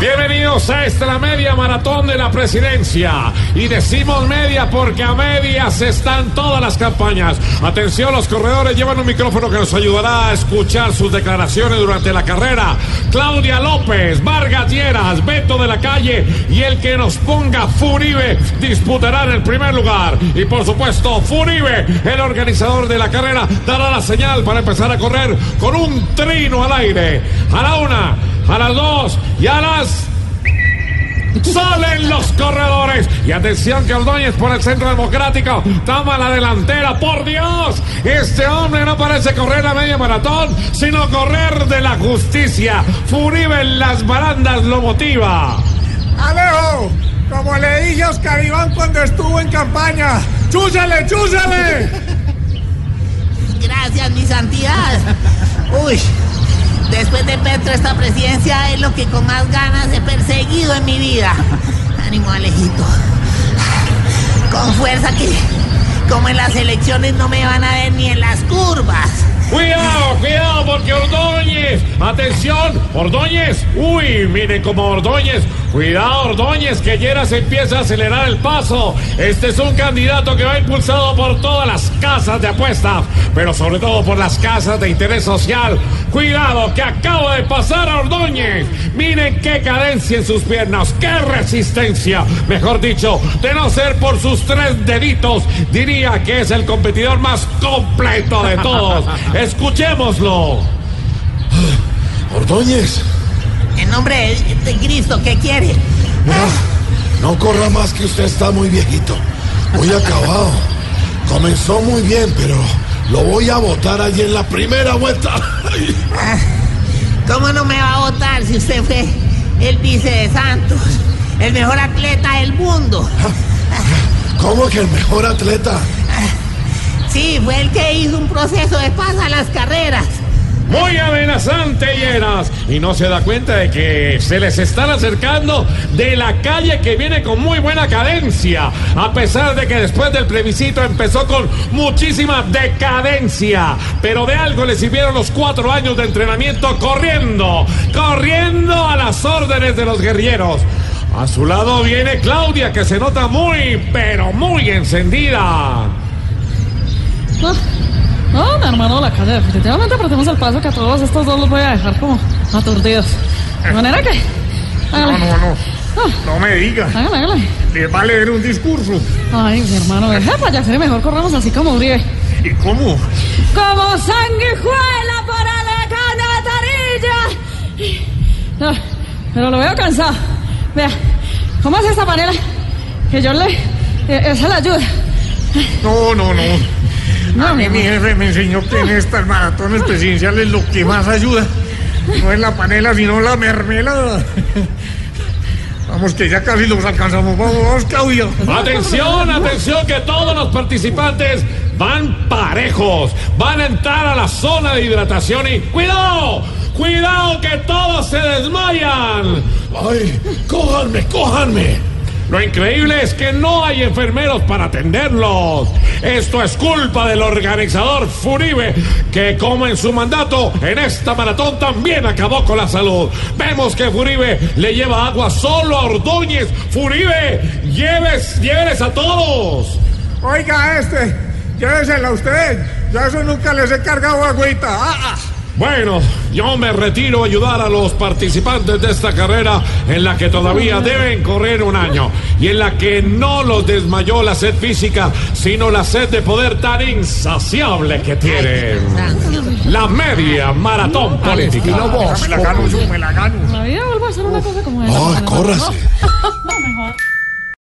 Bienvenidos a esta media maratón de la presidencia. Y decimos media porque a medias están todas las campañas. Atención, los corredores llevan un micrófono que nos ayudará a escuchar sus declaraciones durante la carrera. Claudia López, Vargas Lleras, Beto de la Calle y el que nos ponga Furibe disputarán el primer lugar. Y por supuesto, Furibe, el organizador de la carrera, dará la señal para empezar a correr con un trino al aire. A la una, a las dos y a las Salen los corredores. Y atención que Ordóñez por el centro democrático toma la delantera. Por Dios, este hombre no parece correr la media maratón, sino correr de la justicia. Furibe en las barandas lo motiva. Alejo, como le dije a Oscar Iván cuando estuvo en campaña, ¡chúsale, chúsale! Gracias, mi santidad. Uy, después de Petro, esta presidencia es lo que con más ganas he perseguido en mi vida. Ánimo, Alejito. Con fuerza que, como en las elecciones, no me van a ver ni en las curvas. Cuidado, cuidado, porque Ordóñez, atención, Ordóñez, uy, miren como Ordóñez, cuidado Ordóñez, que Lleras empieza a acelerar el paso. Este es un candidato que va impulsado por todas las casas de apuestas, pero sobre todo por las casas de interés social. Cuidado, que acaba de pasar a Ordóñez. Miren qué cadencia en sus piernas, qué resistencia. Mejor dicho, de no ser por sus tres deditos, diría que es el competidor más completo de todos. Escuchémoslo. Ordóñez, En nombre de, de Cristo, ¿qué quiere? no, no corra más que usted está muy viejito, muy acabado. Comenzó muy bien, pero lo voy a votar allí en la primera vuelta. Ay, ¿Cómo no me va a votar si usted fue el vice de Santos? El mejor atleta del mundo. ¿Cómo que el mejor atleta? Sí, fue el que hizo un proceso de paz a las carreras. Muy amenazante, Lleras. Y no se da cuenta de que se les están acercando de la calle que viene con muy buena cadencia. A pesar de que después del plebiscito empezó con muchísima decadencia. Pero de algo le sirvieron los cuatro años de entrenamiento corriendo. Corriendo a las órdenes de los guerrilleros. A su lado viene Claudia, que se nota muy, pero muy encendida. No, no, mi hermano, la calle. Definitivamente apretemos el paso que a todos estos dos los voy a dejar como aturdidos. De manera que. No, Hágale, no, no, no me diga. hágale, hágale. Le va a leer un discurso. Ay, mi hermano, deja de payasar mejor corramos así como Uribe. ¿Y cómo? ¡Como sanguijuela para la cantarilla! No, pero lo veo cansado. Vea, ¿cómo hace esta panela? Que yo le. eh, Esa la ayuda. No, no, no. No, A mí mi jefe me enseñó que en estas maratones presidenciales lo que más ayuda no es la panela, sino la mermelada. Vamos, que ya casi los alcanzamos. Vamos, vamos, Claudia. Atención, atención, que todos los participantes van parejos. Van a entrar a la zona de hidratación y cuidado, cuidado que todos se desmayan. Ay, cójanme, cójanme. Lo increíble es que no hay enfermeros para atenderlos. Esto es culpa del organizador Furibe, que como en su mandato en esta maratón también acabó con la salud. Vemos que Furibe le lleva agua solo a Ordóñez. Furibe, lleves, lléveles a todos. Oiga, este, llévesela usted. Yo a eso nunca les he cargado agüita. Ah, ah. Bueno, yo me retiro a ayudar a los participantes de esta carrera en la que todavía deben correr un año y en la que no los desmayó la sed física, sino la sed de poder tan insaciable que tienen. La media maratón política. Me la gano yo, me la gano. La vida vuelve a ser una cosa como esa. Córrase. Mejor.